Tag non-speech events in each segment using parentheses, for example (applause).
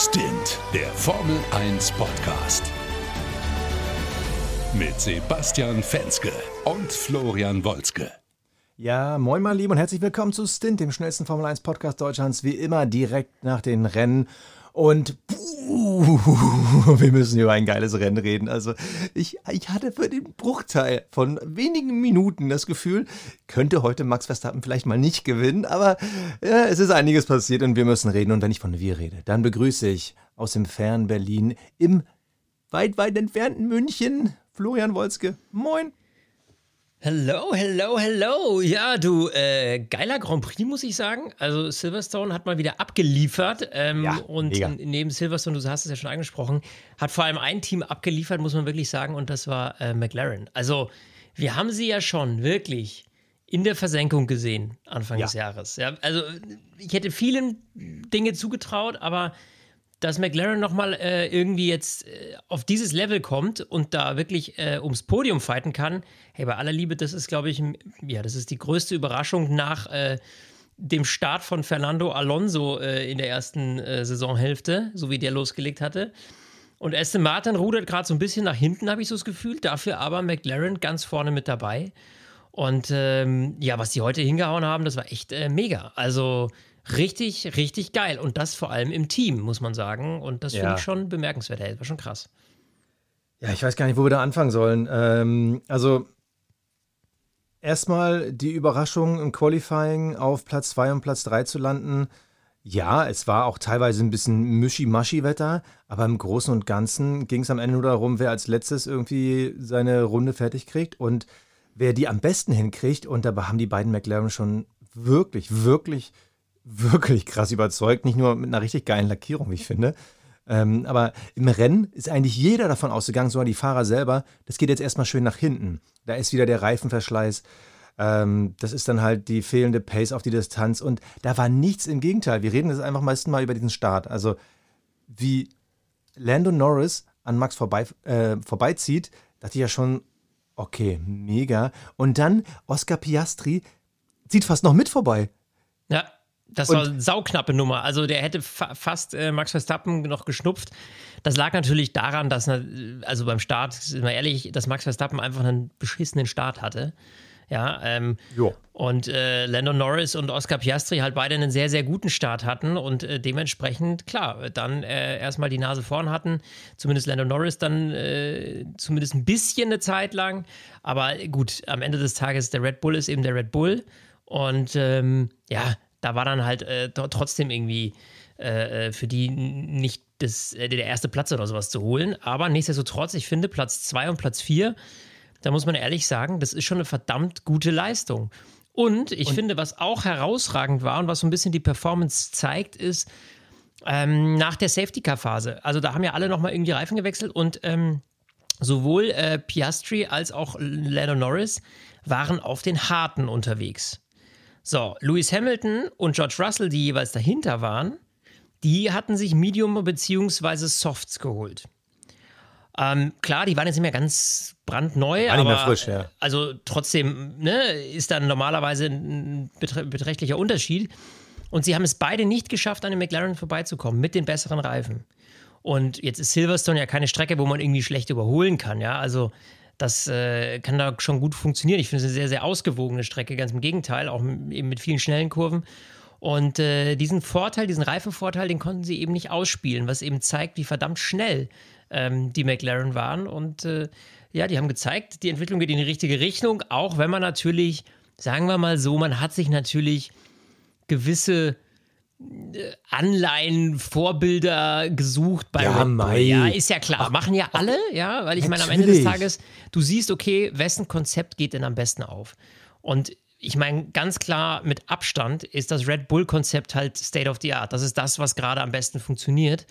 Stint, der Formel 1 Podcast. Mit Sebastian Fenske und Florian Wolzke. Ja, moin mal lieb und herzlich willkommen zu Stint, dem schnellsten Formel 1 Podcast Deutschlands, wie immer direkt nach den Rennen. Und puh, (laughs) wir müssen über ein geiles Rennen reden. Also ich, ich hatte für den Bruchteil von wenigen Minuten das Gefühl, könnte heute Max Verstappen vielleicht mal nicht gewinnen, aber ja, es ist einiges passiert und wir müssen reden. Und wenn ich von wir rede, dann begrüße ich aus dem fernen Berlin im weit, weit entfernten München Florian Wolzke. Moin. Hello, hello, hello. Ja, du, äh, geiler Grand Prix, muss ich sagen. Also Silverstone hat mal wieder abgeliefert. Ähm, Ja, und mega. neben Silverstone, du hast es ja schon angesprochen, hat vor allem ein Team abgeliefert, muss man wirklich sagen, und das war äh, McLaren. Also, wir haben sie ja schon wirklich in der Versenkung gesehen, Anfang Ja. des Jahres. Ja, also, ich hätte vielen Dinge zugetraut, aber dass McLaren nochmal äh, irgendwie jetzt äh, auf dieses Level kommt und da wirklich äh, ums Podium fighten kann, hey, bei aller Liebe, das ist, glaube ich, ja, das ist die größte Überraschung nach äh, dem Start von Fernando Alonso äh, in der ersten äh, Saisonhälfte, so wie der losgelegt hatte. Und Aston Martin rudert gerade so ein bisschen nach hinten, habe ich so das Gefühl. Dafür aber McLaren ganz vorne mit dabei. Und ähm, ja, was die heute hingehauen haben, das war echt mega. Also richtig, richtig geil. Und das vor allem im Team, muss man sagen. Und das finde Ja. ich schon bemerkenswert. Das war schon krass. Ja, ich weiß gar nicht, wo wir da anfangen sollen. Ähm, also erstmal die Überraschung im Qualifying auf Platz 2 und Platz 3 zu landen. Ja, es war auch teilweise ein bisschen Mischi-Maschi-Wetter, aber im Großen und Ganzen ging es am Ende nur darum, wer als letztes irgendwie seine Runde fertig kriegt und wer die am besten hinkriegt. Und dabei haben die beiden McLaren schon wirklich, wirklich, wirklich krass überzeugt. Nicht nur mit einer richtig geilen Lackierung, wie ich finde. Ähm, aber im Rennen ist eigentlich jeder davon ausgegangen, sogar die Fahrer selber, das geht jetzt erstmal schön nach hinten. Da ist wieder der Reifenverschleiß. Ähm, das ist dann halt die fehlende Pace auf die Distanz. Und da war nichts im Gegenteil. Wir reden jetzt einfach meistens mal über diesen Start. Also, wie Lando Norris an Max vorbei, äh, vorbeizieht, dachte ich ja schon, okay, mega. Und dann Oscar Piastri zieht fast noch mit vorbei. Ja, das war eine sauknappe Nummer. Also der hätte fa fast äh, Max Verstappen noch geschnupft. Das lag natürlich daran, dass, also beim Start, sind wir ehrlich, dass Max Verstappen einfach einen beschissenen Start hatte. Ja, ähm, Jo. und äh, Lando Norris und Oscar Piastri halt beide einen sehr, sehr guten Start hatten und äh, dementsprechend, klar, dann äh, erstmal die Nase vorn hatten. Zumindest Lando Norris dann äh, zumindest ein bisschen eine Zeit lang. Aber gut, am Ende des Tages, der Red Bull ist eben der Red Bull. Und ähm, ja, da war dann halt äh, tr- trotzdem irgendwie äh, äh, für die nicht das, äh, der erste Platz oder sowas zu holen. Aber nichtsdestotrotz, ich finde Platz 2 und Platz 4 da muss man ehrlich sagen, das ist schon eine verdammt gute Leistung. Und ich finde, was auch herausragend war und was so ein bisschen die Performance zeigt, ist ähm, nach der Safety-Car-Phase. Also da haben ja alle nochmal irgendwie Reifen gewechselt und ähm, sowohl äh, Piastri als auch Lando Norris waren auf den harten unterwegs. So, Lewis Hamilton und George Russell, die jeweils dahinter waren, die hatten sich Medium bzw. Softs geholt. Ähm, klar, die waren jetzt nicht mehr ganz brandneu, War nicht aber mehr frisch, ja. also trotzdem ne, ist dann normalerweise ein beträchtlicher Unterschied. Und sie haben es beide nicht geschafft, an den McLaren vorbeizukommen mit den besseren Reifen. Und jetzt ist Silverstone ja keine Strecke, wo man irgendwie schlecht überholen kann, ja. Also das äh, kann da schon gut funktionieren. Ich finde es eine sehr, sehr ausgewogene Strecke, ganz im Gegenteil, auch eben mit vielen schnellen Kurven. Und äh, diesen Vorteil, diesen Reifenvorteil, den konnten sie eben nicht ausspielen, was eben zeigt, wie verdammt schnell ähm, die McLaren waren. Und äh, ja, die haben gezeigt, die Entwicklung geht in die richtige Richtung, auch wenn man natürlich, sagen wir mal so, man hat sich natürlich gewisse Anleihen, Vorbilder gesucht bei Ja, mei. Ja, ist ja klar. Machen ja alle, ja, weil ich meine, am Ende des. Tages, du siehst, okay, wessen Konzept geht denn am besten auf? Und ich meine, ganz klar mit Abstand ist das Red Bull-Konzept halt State of the Art. Das ist das, was gerade am besten funktioniert.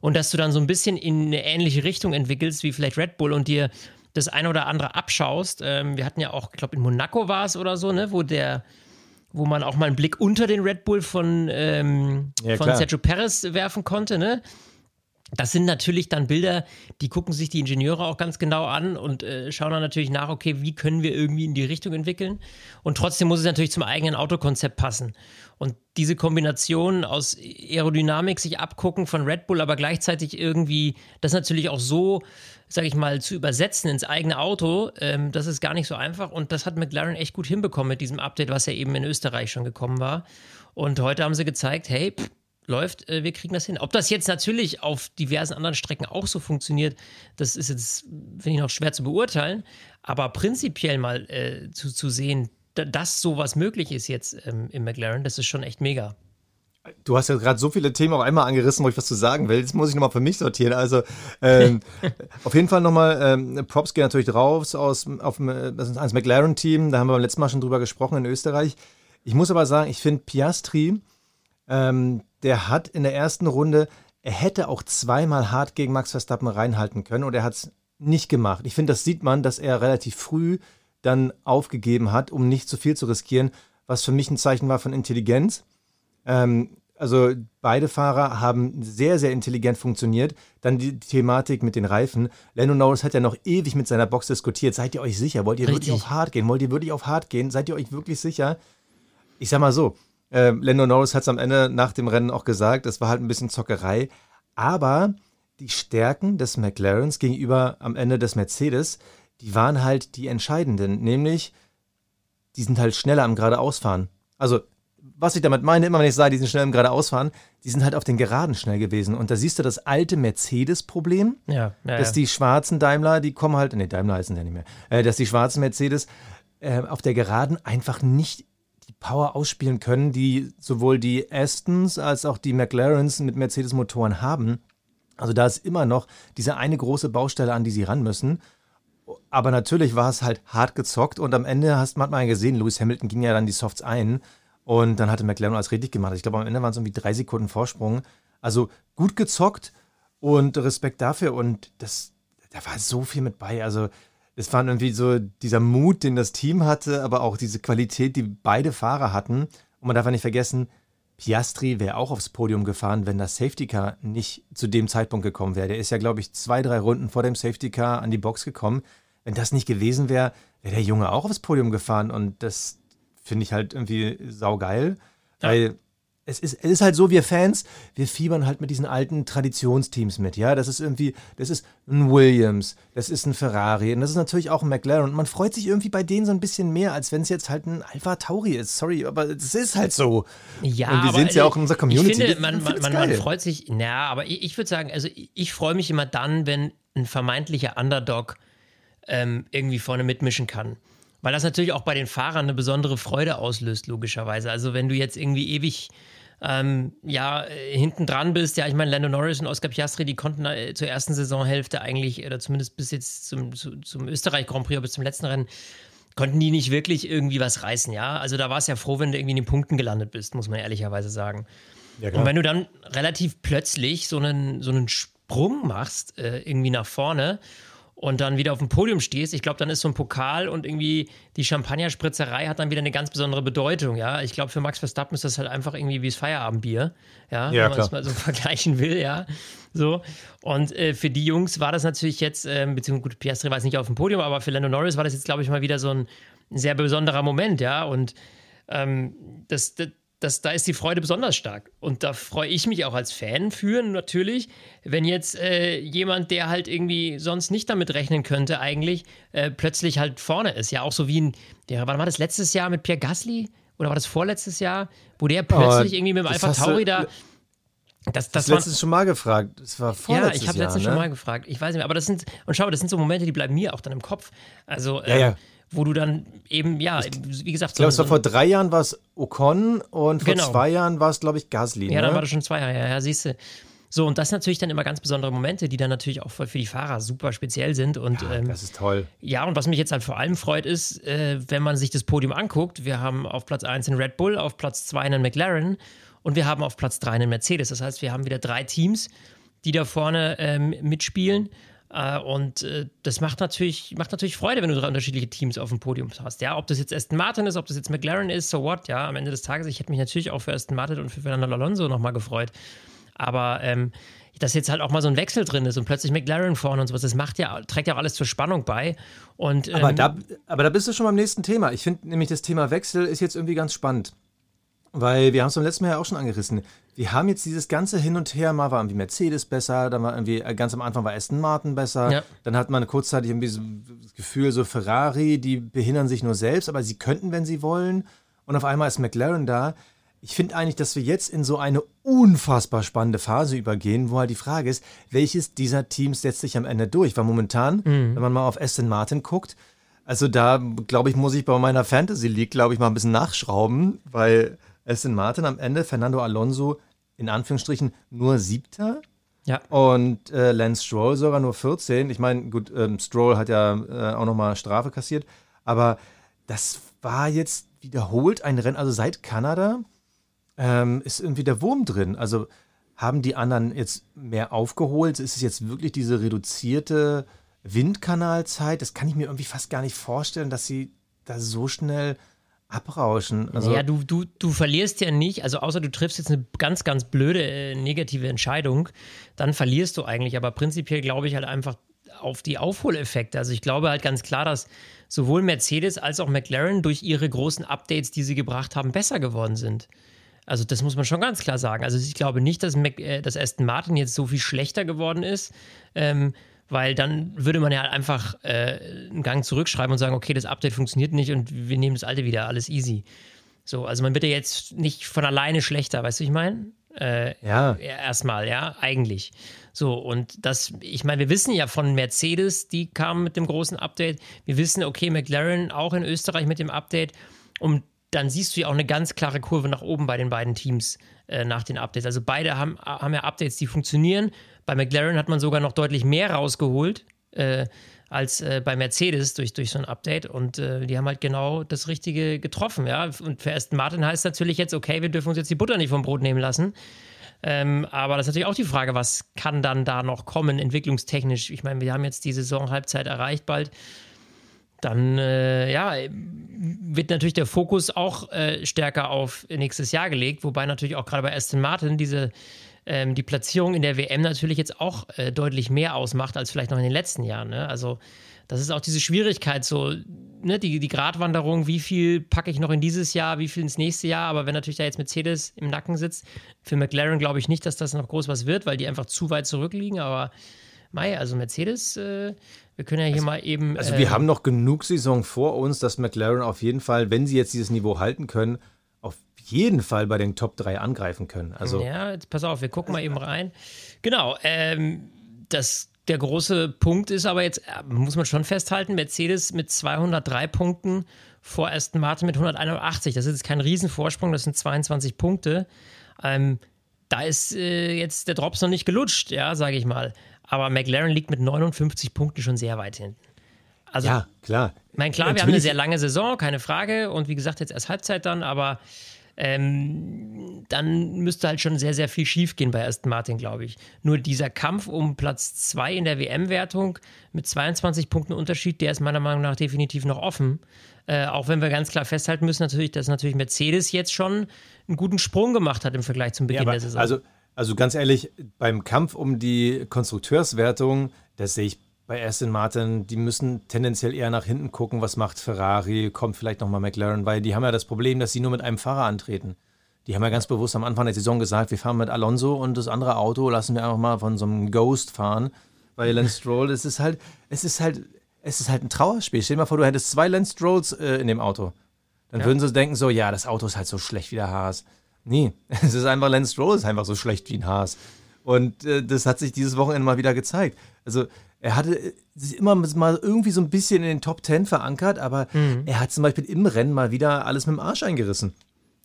Und dass du dann so ein bisschen in eine ähnliche Richtung entwickelst wie vielleicht Red Bull und dir das eine oder andere abschaust. Ähm, wir hatten ja auch, ich glaube, in Monaco war es oder so, ne, wo der, wo man auch mal einen Blick unter den Red Bull von, ähm, Ja, von klar. Sergio Perez werfen konnte, ne? Das sind natürlich dann Bilder, die gucken sich die Ingenieure auch ganz genau an und äh, schauen dann natürlich nach, okay, wie können wir irgendwie in die Richtung entwickeln. Und trotzdem muss es natürlich zum eigenen Autokonzept passen. Und diese Kombination aus Aerodynamik, sich abgucken von Red Bull, aber gleichzeitig irgendwie das natürlich auch so, sage ich mal, zu übersetzen ins eigene Auto, ähm, das ist gar nicht so einfach. Und das hat McLaren echt gut hinbekommen mit diesem Update, was ja eben in Österreich schon gekommen war. Und heute haben sie gezeigt, hey, pff, läuft, äh, wir kriegen das hin. Ob das jetzt natürlich auf diversen anderen Strecken auch so funktioniert, das ist jetzt, finde ich, noch schwer zu beurteilen. Aber prinzipiell mal äh, zu, zu sehen, dass sowas möglich ist jetzt ähm, im McLaren, das ist schon echt mega. Du hast ja gerade so viele Themen auch einmal angerissen, wo ich was zu sagen will. Jetzt muss ich nochmal für mich sortieren. Also ähm, (laughs) auf jeden Fall nochmal, ähm, Props gehen natürlich drauf aus, auf, ans McLaren-Team. Da haben wir beim letzten Mal schon drüber gesprochen in Österreich. Ich muss aber sagen, ich finde Piastri, ähm, der hat in der ersten Runde, er hätte auch zweimal hart gegen Max Verstappen reinhalten können und er hat es nicht gemacht. Ich finde, das sieht man, dass er relativ früh dann aufgegeben hat, um nicht zu viel zu riskieren, was für mich ein Zeichen war von Intelligenz. Ähm, also beide Fahrer haben sehr, sehr intelligent funktioniert. Dann die Thematik mit den Reifen. Lando Norris hat ja noch ewig mit seiner Box diskutiert. Seid ihr euch sicher? Wollt ihr Richtig. wirklich auf hart gehen? Wollt ihr wirklich auf hart gehen? Seid ihr euch wirklich sicher? Ich sag mal so, äh, Lando Norris hat es am Ende nach dem Rennen auch gesagt, es war halt ein bisschen Zockerei. Aber die Stärken des McLarens gegenüber am Ende des Mercedes, die waren halt die entscheidenden. Nämlich, die sind halt schneller am geradeausfahren. Also, was ich damit meine, immer wenn ich sage, die sind schnell am geradeausfahren, die sind halt auf den Geraden schnell gewesen. Und da siehst du das alte Mercedes-Problem, ja, ja, dass ja. die schwarzen Daimler, die kommen halt, nee, Daimler heißen ja nicht mehr, äh, dass die schwarzen Mercedes äh, auf der Geraden einfach nicht Power ausspielen können, die sowohl die Astons als auch die McLarens mit Mercedes-Motoren haben. Also da ist immer noch diese eine große Baustelle, an die sie ran müssen. Aber natürlich war es halt hart gezockt und am Ende hast, man ja gesehen, Lewis Hamilton ging ja dann die Softs ein und dann hatte McLaren alles richtig gemacht. Ich glaube, am Ende waren es irgendwie drei Sekunden Vorsprung. Also gut gezockt und Respekt dafür und das, da war so viel mit bei. Also es war irgendwie so dieser Mut, den das Team hatte, aber auch diese Qualität, die beide Fahrer hatten. Und man darf ja nicht vergessen, Piastri wäre auch aufs Podium gefahren, wenn das Safety Car nicht zu dem Zeitpunkt gekommen wäre. Der ist ja, glaube ich, zwei, drei Runden vor dem Safety Car an die Box gekommen. Wenn das nicht gewesen wäre, wäre der Junge auch aufs Podium gefahren. Und das finde ich halt irgendwie saugeil. Ja. Weil es ist, es ist halt so, wir Fans, wir fiebern halt mit diesen alten Traditionsteams mit, ja. Das ist irgendwie, das ist ein Williams, das ist ein Ferrari und das ist natürlich auch ein McLaren. Und man freut sich irgendwie bei denen so ein bisschen mehr, als wenn es jetzt halt ein Alpha Tauri ist. Sorry, aber es ist halt so. Ja, und wir sehen es ja auch in unserer Community. Ich finde, man, man, man, man freut sich, na, aber ich, ich würde sagen, also ich, ich freue mich immer dann, wenn ein vermeintlicher Underdog ähm, irgendwie vorne mitmischen kann. Weil das natürlich auch bei den Fahrern eine besondere Freude auslöst, logischerweise. Also wenn du jetzt irgendwie ewig ähm, ja, äh, hinten dran bist. Ja, ich meine, Lando Norris und Oscar Piastri, die konnten äh, zur ersten Saisonhälfte eigentlich, oder zumindest bis jetzt zum, zu, zum Österreich Grand Prix, bis zum letzten Rennen, konnten die nicht wirklich irgendwie was reißen, ja. Also da war es ja froh, wenn du irgendwie in den Punkten gelandet bist, muss man ehrlicherweise sagen. Ja, und wenn du dann relativ plötzlich so einen, so einen Sprung machst, äh, irgendwie nach vorne und dann wieder auf dem Podium stehst, ich glaube, dann ist so ein Pokal und irgendwie die Champagnerspritzerei hat dann wieder eine ganz besondere Bedeutung, ja. Ich glaube, für Max Verstappen ist das halt einfach irgendwie wie das Feierabendbier, ja, ja wenn man es mal so (laughs) vergleichen will, ja. So. Und äh, für die Jungs war das natürlich jetzt, äh, beziehungsweise gut, Piastri war jetzt nicht auf dem Podium, aber für Lando Norris war das jetzt, glaube ich, mal wieder so ein sehr besonderer Moment, ja. Und ähm, das, das das, da ist die Freude besonders stark. Und da freue ich mich auch als Fan für, natürlich, wenn jetzt äh, jemand, der halt irgendwie sonst nicht damit rechnen könnte, eigentlich äh, plötzlich halt vorne ist. Ja, auch so wie ein, der, wann war das letztes Jahr mit Pierre Gasly? Oder war das vorletztes Jahr, wo der plötzlich oh, irgendwie mit dem Alpha Tauri da. Das, das, das letztes schon mal gefragt. Das war vorletztes Ja, ich habe letztens ne? schon mal gefragt. Ich weiß nicht mehr. Aber das sind, und schau, das sind so Momente, die bleiben mir auch dann im Kopf. Also, ja, ja. Wo du dann eben, ja, wie gesagt. Ich glaube, so, es war vor drei Jahren war es Ocon und vor genau. zwei Jahren war es, glaube ich, Gasly. Ja, ne? dann war das schon zwei Jahre, ja, ja siehst du. So, und das sind natürlich dann immer ganz besondere Momente, die dann natürlich auch für die Fahrer super speziell sind. Und, ja, ähm, das ist toll. Ja, und was mich jetzt halt vor allem freut, ist, äh, wenn man sich das Podium anguckt, wir haben auf Platz 1 einen Red Bull, auf Platz 2 einen McLaren und wir haben auf Platz 3 einen Mercedes. Das heißt, wir haben wieder drei Teams, die da vorne ähm, mitspielen. Äh, und äh, das macht natürlich, macht natürlich Freude, wenn du drei unterschiedliche Teams auf dem Podium hast. Ja, ob das jetzt Aston Martin ist, ob das jetzt McLaren ist, so what, ja, am Ende des Tages, ich hätte mich natürlich auch für Aston Martin und für Fernando Alonso nochmal gefreut. Aber ähm, dass jetzt halt auch mal so ein Wechsel drin ist und plötzlich McLaren vorne und sowas, das macht ja, trägt ja auch alles zur Spannung bei. Und, ähm, aber, da, aber da bist du schon beim nächsten Thema. Ich finde nämlich das Thema Wechsel ist jetzt irgendwie ganz spannend. Weil wir haben es beim letzten Mal ja auch schon angerissen. Wir haben jetzt dieses ganze Hin und Her, mal war irgendwie Mercedes besser, dann war irgendwie, äh, ganz am Anfang war Aston Martin besser, ja. dann hat man kurzzeitig irgendwie so das Gefühl, so Ferrari, die behindern sich nur selbst, aber sie könnten, wenn sie wollen. Und auf einmal ist McLaren da. Ich finde eigentlich, dass wir jetzt in so eine unfassbar spannende Phase übergehen, wo halt die Frage ist, welches dieser Teams setzt sich am Ende durch? Weil momentan, mhm. wenn man mal auf Aston Martin guckt, also da, glaube ich, muss ich bei meiner Fantasy League, glaube ich, mal ein bisschen nachschrauben, weil Aston Martin am Ende, Fernando Alonso in Anführungsstrichen nur Siebter. Ja. Und äh, Lance Stroll sogar nur 14. Ich meine, gut, ähm, Stroll hat ja äh, auch nochmal Strafe kassiert. Aber das war jetzt wiederholt ein Rennen, also seit Kanada ähm, ist irgendwie der Wurm drin. Also haben die anderen jetzt mehr aufgeholt? Ist es jetzt wirklich diese reduzierte Windkanalzeit? Das kann ich mir irgendwie fast gar nicht vorstellen, dass sie da so schnell abrauschen. Also ja, du, du, du verlierst ja nicht, also außer du triffst jetzt eine ganz, ganz blöde äh, negative Entscheidung, dann verlierst du eigentlich. Aber prinzipiell glaube ich halt einfach auf die Aufholeffekte. Also ich glaube halt ganz klar, dass sowohl Mercedes als auch McLaren durch ihre großen Updates, die sie gebracht haben, besser geworden sind. Also das muss man schon ganz klar sagen. Also ich glaube nicht, dass, Mac, äh, dass Aston Martin jetzt so viel schlechter geworden ist. Ähm, weil dann würde man ja einfach äh, einen Gang zurückschreiben und sagen, okay, das Update funktioniert nicht und wir nehmen das alte wieder, alles easy. So, also man wird ja jetzt nicht von alleine schlechter, weißt du, ich meine? Äh, ja. Erstmal, ja, eigentlich. So, und das, ich meine, wir wissen ja von Mercedes, die kamen mit dem großen Update. Wir wissen, okay, McLaren auch in Österreich mit dem Update. Und dann siehst du ja auch eine ganz klare Kurve nach oben bei den beiden Teams äh, nach den Updates. Also beide haben, haben ja Updates, die funktionieren. Bei McLaren hat man sogar noch deutlich mehr rausgeholt äh, als äh, bei Mercedes durch, durch so ein Update. Und äh, die haben halt genau das Richtige getroffen. Ja? Und für Aston Martin heißt natürlich jetzt, okay, wir dürfen uns jetzt die Butter nicht vom Brot nehmen lassen. Ähm, aber das ist natürlich auch die Frage, was kann dann da noch kommen, entwicklungstechnisch? Ich meine, wir haben jetzt die Saison-Halbzeit erreicht bald. Dann, äh, ja, wird natürlich der Fokus auch äh, stärker auf nächstes Jahr gelegt, wobei natürlich auch gerade bei Aston Martin diese ähm, die Platzierung in der WM natürlich jetzt auch äh, deutlich mehr ausmacht als vielleicht noch in den letzten Jahren. Ne? Also das ist auch diese Schwierigkeit, so ne, die, die Gratwanderung, wie viel packe ich noch in dieses Jahr, wie viel ins nächste Jahr, aber wenn natürlich da jetzt Mercedes im Nacken sitzt, für McLaren glaube ich nicht, dass das noch groß was wird, weil die einfach zu weit zurückliegen, aber Mai, also Mercedes, äh, wir können ja hier also, mal eben. Also wir äh, haben noch genug Saison vor uns, dass McLaren auf jeden Fall, wenn sie jetzt dieses Niveau halten können, jeden Fall bei den Top 3 angreifen können. Also ja, jetzt pass auf, wir gucken mal eben rein. Genau, ähm, das, der große Punkt ist aber jetzt, äh, muss man schon festhalten, Mercedes mit 203 Punkten vor Aston Martin mit 181. Das ist jetzt kein Riesenvorsprung, das sind 22 Punkte. Ähm, da ist äh, jetzt der Drops noch nicht gelutscht, ja, sage ich mal. Aber McLaren liegt mit 59 Punkten schon sehr weit hinten. Also, ja, klar. Ich meine, klar, Natürlich. wir haben eine sehr lange Saison, keine Frage. Und wie gesagt, jetzt erst Halbzeit dann, aber ähm, dann müsste halt schon sehr, sehr viel schiefgehen bei Aston Martin, glaube ich. Nur dieser Kampf um Platz 2 in der WM-Wertung mit 22 Punkten Unterschied, der ist meiner Meinung nach definitiv noch offen. Äh, auch wenn wir ganz klar festhalten müssen, natürlich, dass natürlich Mercedes jetzt schon einen guten Sprung gemacht hat im Vergleich zum Beginn ja, der Saison. Also, also ganz ehrlich, beim Kampf um die Konstrukteurswertung, das sehe ich bei Aston Martin, die müssen tendenziell eher nach hinten gucken, was macht Ferrari, kommt vielleicht nochmal McLaren, weil die haben ja das Problem, dass sie nur mit einem Fahrer antreten. Die haben ja ganz bewusst am Anfang der Saison gesagt, wir fahren mit Alonso und das andere Auto lassen wir einfach mal von so einem Ghost fahren. Weil Lance Stroll, es ist halt, es ist halt, es ist halt ein Trauerspiel. Stell dir mal vor, du hättest zwei Lance Strolls äh, in dem Auto. Dann ja. würden sie denken so, ja, das Auto ist halt so schlecht wie der Haas. Nee, (laughs) es ist einfach, Lance Stroll ist einfach so schlecht wie ein Haas. Und äh, das hat sich dieses Wochenende mal wieder gezeigt. Also er hatte äh, sich immer mal irgendwie so ein bisschen in den Top Ten verankert, aber mhm. er hat zum Beispiel im Rennen mal wieder alles mit dem Arsch eingerissen.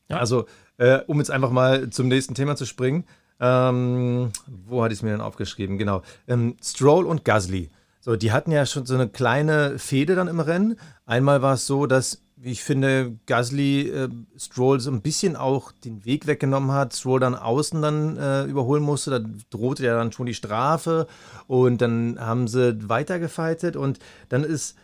Ja. Also, äh, um jetzt einfach mal zum nächsten Thema zu springen. Ähm, wo hatte ich es mir denn aufgeschrieben? Genau. Ähm, Stroll und Gasly. So, die hatten ja schon so eine kleine Fehde dann im Rennen. Einmal war es so, dass ich finde, Gasly äh, Stroll so ein bisschen auch den Weg weggenommen hat. Stroll dann außen dann äh, überholen musste. Da drohte ja dann schon die Strafe. Und dann haben sie weitergefightet. Und dann ist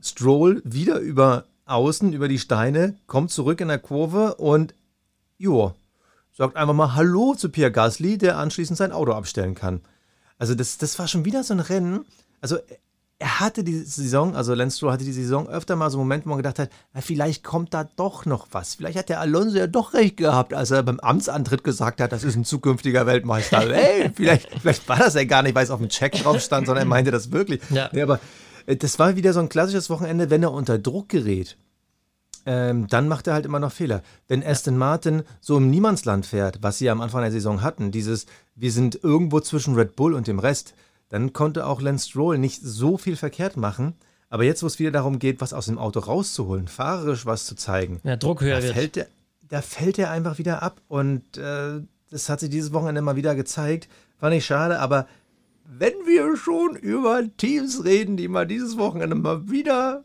Stroll wieder über außen, über die Steine, kommt zurück in der Kurve und jo, sagt einfach mal Hallo zu Pierre Gasly, der anschließend sein Auto abstellen kann. Also das, das war schon wieder so ein Rennen. Also er hatte die Saison, also Lance Stroll hatte die Saison öfter mal so Momente, wo man gedacht hat, vielleicht kommt da doch noch was. Vielleicht hat der Alonso ja doch recht gehabt, als er beim Amtsantritt gesagt hat, das ist ein zukünftiger Weltmeister. (laughs) hey, vielleicht, vielleicht war das ja gar nicht, weil es auf dem Check drauf stand, sondern er meinte das wirklich. Ja. Nee, aber äh, das war wieder so ein klassisches Wochenende, wenn er unter Druck gerät. Ähm, dann macht er halt immer noch Fehler. Wenn Aston Martin so im Niemandsland fährt, was sie ja am Anfang der Saison hatten, dieses, wir sind irgendwo zwischen Red Bull und dem Rest, dann konnte auch Lance Stroll nicht so viel verkehrt machen. Aber jetzt, wo es wieder darum geht, was aus dem Auto rauszuholen, fahrerisch was zu zeigen, ja, Druck höher da fällt der, da fällt er einfach wieder ab. Und äh, das hat sich dieses Wochenende mal wieder gezeigt. Fand ich schade, aber wenn wir schon über Teams reden, die mal dieses Wochenende mal wieder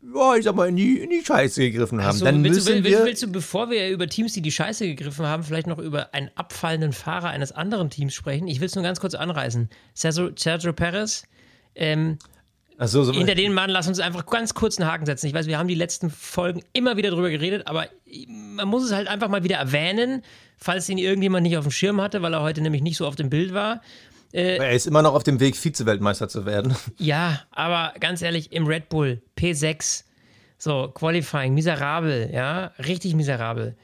ja, ich sag mal, in die, in die Scheiße gegriffen haben. So, dann willst, müssen du, willst, wir willst du, bevor wir über Teams, die die Scheiße gegriffen haben, vielleicht noch über einen abfallenden Fahrer eines anderen Teams sprechen? Ich will es nur ganz kurz anreißen. Sergio, Sergio Perez, ähm, so, so hinter den Mann, lass uns einfach ganz kurz einen Haken setzen. Ich weiß, wir haben die letzten Folgen immer wieder drüber geredet, aber man muss es halt einfach mal wieder erwähnen, falls ihn irgendjemand nicht auf dem Schirm hatte, weil er heute nämlich nicht so auf dem Bild war. Äh, er ist immer noch auf dem Weg, Vize-Weltmeister zu werden. (laughs) Ja, aber ganz ehrlich, im Red Bull P6, so Qualifying, miserabel, ja, richtig miserabel.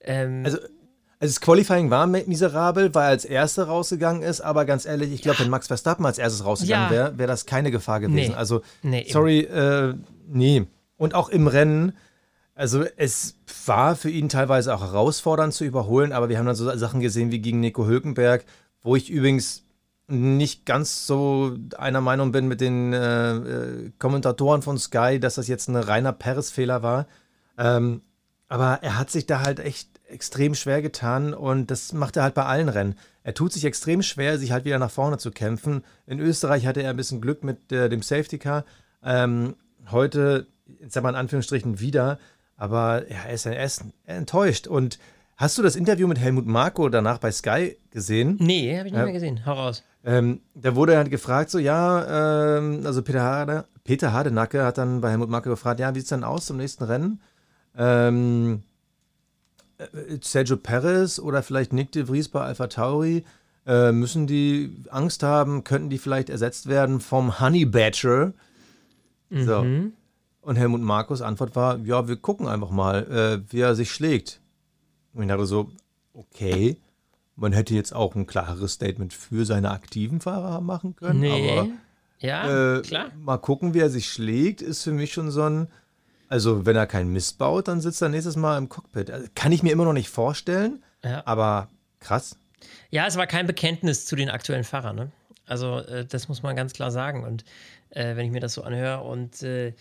Ähm, also, also das Qualifying war miserabel, weil er als Erster rausgegangen ist, aber ganz ehrlich, ich glaube, ja. wenn Max Verstappen als erstes rausgegangen ja. wäre, wäre das keine Gefahr gewesen. Nee. Also, nee, sorry, äh, nee. Und auch im Rennen, also es war für ihn teilweise auch herausfordernd zu überholen, aber wir haben dann so Sachen gesehen wie gegen Nico Hülkenberg, wo ich übrigens nicht ganz so einer Meinung bin mit den äh, äh, Kommentatoren von Sky, dass das jetzt ein reiner Paris-Fehler war. Ähm, aber er hat sich da halt echt extrem schwer getan und das macht er halt bei allen Rennen. Er tut sich extrem schwer, sich halt wieder nach vorne zu kämpfen. In Österreich hatte er ein bisschen Glück mit äh, dem Safety Car. Ähm, heute, jetzt sag mal in Anführungsstrichen, wieder. Aber ja, er ist, enttäuscht und Hast du das Interview mit Helmut Marko danach bei Sky gesehen? Nee, habe ich nicht ja. mehr gesehen. Hau raus. Ähm, da wurde halt gefragt, so, ja, ähm, also Peter, Hade, Peter Hardenacke hat dann bei Helmut Marko gefragt, ja, wie sieht es denn aus zum nächsten Rennen? Ähm, äh, Sergio Perez oder vielleicht Nick de Vries bei Alpha Tauri, äh, müssen die Angst haben, könnten die vielleicht ersetzt werden vom Honey Badger? Mhm. So. Und Helmut Markus Antwort war, ja, wir gucken einfach mal, äh, wie er sich schlägt. Und ich dachte so, okay, man hätte jetzt auch ein klares Statement für seine aktiven Fahrer machen können. Nee. Aber, ja, äh, klar. Mal gucken, wie er sich schlägt, ist für mich schon so ein. Also, wenn er keinen Mist baut, dann sitzt er nächstes Mal im Cockpit. Also, kann ich mir immer noch nicht vorstellen, ja. aber krass. Ja, es war kein Bekenntnis zu den aktuellen Fahrern. Ne? Also, äh, das muss man ganz klar sagen. Und äh, wenn ich mir das so anhöre und äh,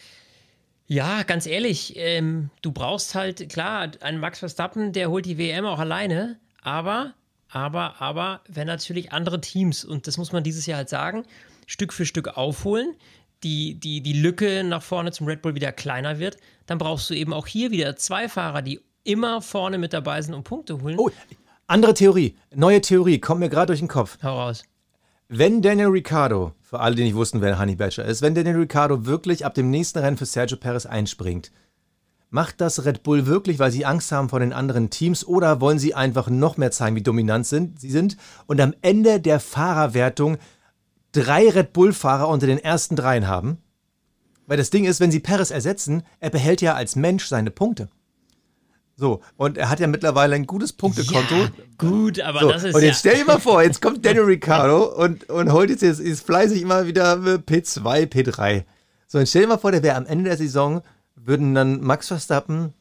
ja, ganz ehrlich, ähm, du brauchst halt, klar, einen Max Verstappen, der holt die WM auch alleine, aber, aber, aber, wenn natürlich andere Teams, und das muss man dieses Jahr halt sagen, Stück für Stück aufholen, die, die, die Lücke nach vorne zum Red Bull wieder kleiner wird, dann brauchst du eben auch hier wieder zwei Fahrer, die immer vorne mit dabei sind und Punkte holen. Oh, andere Theorie, neue Theorie, kommt mir gerade durch den Kopf. Hau raus. Wenn Daniel Ricciardo, für alle, die nicht wussten, wer Honey Badger ist, wenn Daniel Ricciardo wirklich ab dem nächsten Rennen für Sergio Perez einspringt, macht das Red Bull wirklich, weil sie Angst haben vor den anderen Teams oder wollen sie einfach noch mehr zeigen, wie dominant sind, sie sind und am Ende der Fahrerwertung drei Red Bull-Fahrer unter den ersten dreien haben? Weil das Ding ist, wenn sie Perez ersetzen, er behält ja als Mensch seine Punkte. So, und er hat ja mittlerweile ein gutes Punktekonto. Ja, gut, aber so, das ist. Und jetzt ja. stell dir mal vor, jetzt kommt (laughs) Daniel Ricciardo und, und holt jetzt, jetzt ist fleißig immer wieder P2, P3. So, und stell dir mal vor, der wäre am Ende der Saison, würden dann Max Verstappen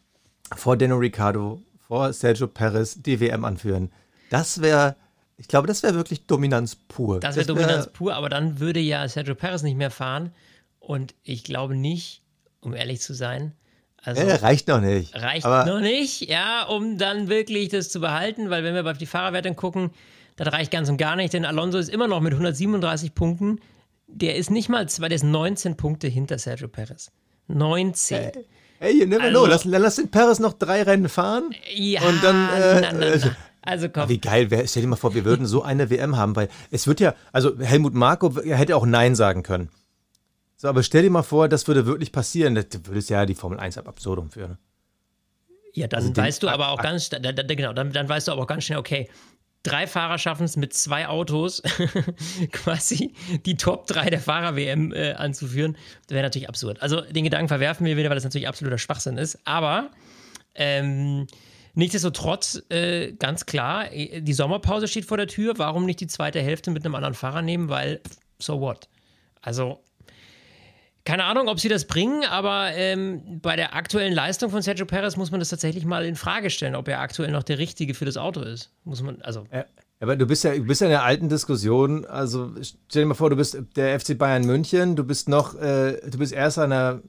vor Daniel Ricciardo, vor Sergio Perez die WM anführen. Das wäre, ich glaube, das wäre wirklich Dominanz pur. Das wäre wär, Dominanz pur, aber dann würde ja Sergio Perez nicht mehr fahren. Und ich glaube nicht, um ehrlich zu sein, also, ja, reicht noch nicht. Reicht aber noch nicht, ja, um dann wirklich das zu behalten, weil wenn wir auf die Fahrerwertung gucken, das reicht ganz und gar nicht, denn Alonso ist immer noch mit 137 Punkten. Der ist nicht mal zwei, der ist 19 Punkte hinter Sergio Perez. 19. Hey, hey you never also, know. Lass, lass den Perez noch drei Rennen fahren. Ja, und dann. Äh, na, na, na. Also komm. Wie geil stell dir mal vor, wir würden so eine WM haben, weil es wird ja, also Helmut Marko hätte auch Nein sagen können. So, aber stell dir mal vor, das würde wirklich passieren. Das würde es ja die Formel 1 ab Absurdum führen. Ja, dann also weißt du aber auch ganz, da, da, genau, dann, dann weißt du aber auch ganz schnell, okay, drei Fahrer schaffen es mit zwei Autos (laughs) quasi die Top 3 der Fahrer-WM äh, anzuführen. Das wäre natürlich absurd. Also den Gedanken verwerfen wir wieder, weil das natürlich absoluter Schwachsinn ist. Aber ähm, nichtsdestotrotz, äh, ganz klar, äh, die Sommerpause steht vor der Tür. Warum nicht die zweite Hälfte mit einem anderen Fahrer nehmen? Weil, so what? Also keine Ahnung, ob sie das bringen, aber ähm, bei der aktuellen Leistung von Sergio Perez muss man das tatsächlich mal in Frage stellen, ob er aktuell noch der Richtige für das Auto ist. Muss man, also. Ja, aber du bist ja, du bist ja in der alten Diskussion. Also stell dir mal vor, du bist der FC Bayern München, du bist noch, äh, du bist erst an der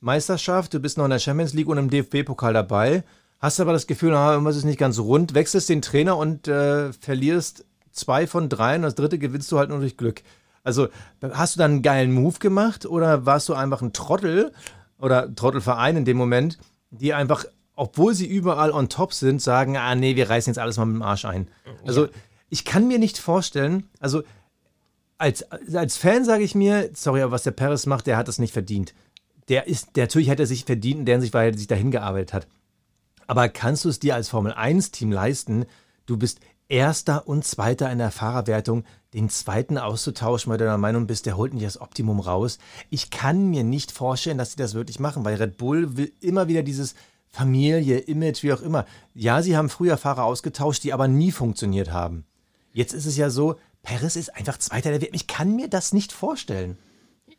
Meisterschaft, du bist noch in der Champions League und im DFB-Pokal dabei. Hast aber das Gefühl, na, irgendwas ist nicht ganz rund, wechselst den Trainer und äh, verlierst zwei von drei und das dritte gewinnst du halt nur durch Glück. Also hast du dann einen geilen Move gemacht oder warst du einfach ein Trottel oder Trottelverein in dem Moment, die einfach, obwohl sie überall on top sind, sagen, ah nee, wir reißen jetzt alles mal mit dem Arsch ein. Also ich kann mir nicht vorstellen, also als, als Fan sage ich mir, sorry, aber was der Paris macht, der hat das nicht verdient. Der ist, der natürlich hat er sich verdient, in der sich, weil er sich dahin gearbeitet hat. Aber kannst du es dir als Formel 1-Team leisten? Du bist Erster und Zweiter in der Fahrerwertung den zweiten auszutauschen, weil du der Meinung bist, der holt nicht das Optimum raus. Ich kann mir nicht vorstellen, dass sie das wirklich machen, weil Red Bull will immer wieder dieses Familie, Image, wie auch immer. Ja, sie haben früher Fahrer ausgetauscht, die aber nie funktioniert haben. Jetzt ist es ja so, Paris ist einfach Zweiter der Welt. Ich kann mir das nicht vorstellen.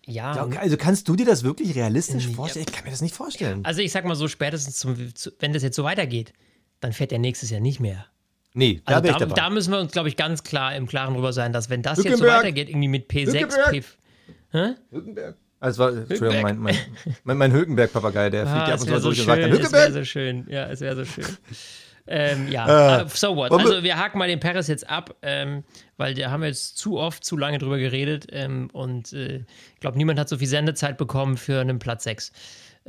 Ja. Also kannst du dir das wirklich realistisch vorstellen? Ich kann mir das nicht vorstellen. Also ich sag mal so, spätestens, zum, wenn das jetzt so weitergeht, dann fährt er nächstes Jahr nicht mehr. Nee, da, also da, da, müssen wir uns, glaube ich, ganz klar im Klaren drüber sein, dass wenn das jetzt so weitergeht, irgendwie mit P6, P. Hä? Also war, Entschuldigung, mein, mein, (laughs) mein, mein Hülkenberg-Papagei, der ah, fliegt ja ab und zu so gesagt. Hülkenberg! Es wäre so schön, ja, es wäre so schön. (laughs) ähm, ja, uh, so what. Also wir haken mal den Paris jetzt ab, ähm, weil da haben wir jetzt zu oft, zu lange drüber geredet ähm, und äh, ich glaube, niemand hat so viel Sendezeit bekommen für einen Platz 6.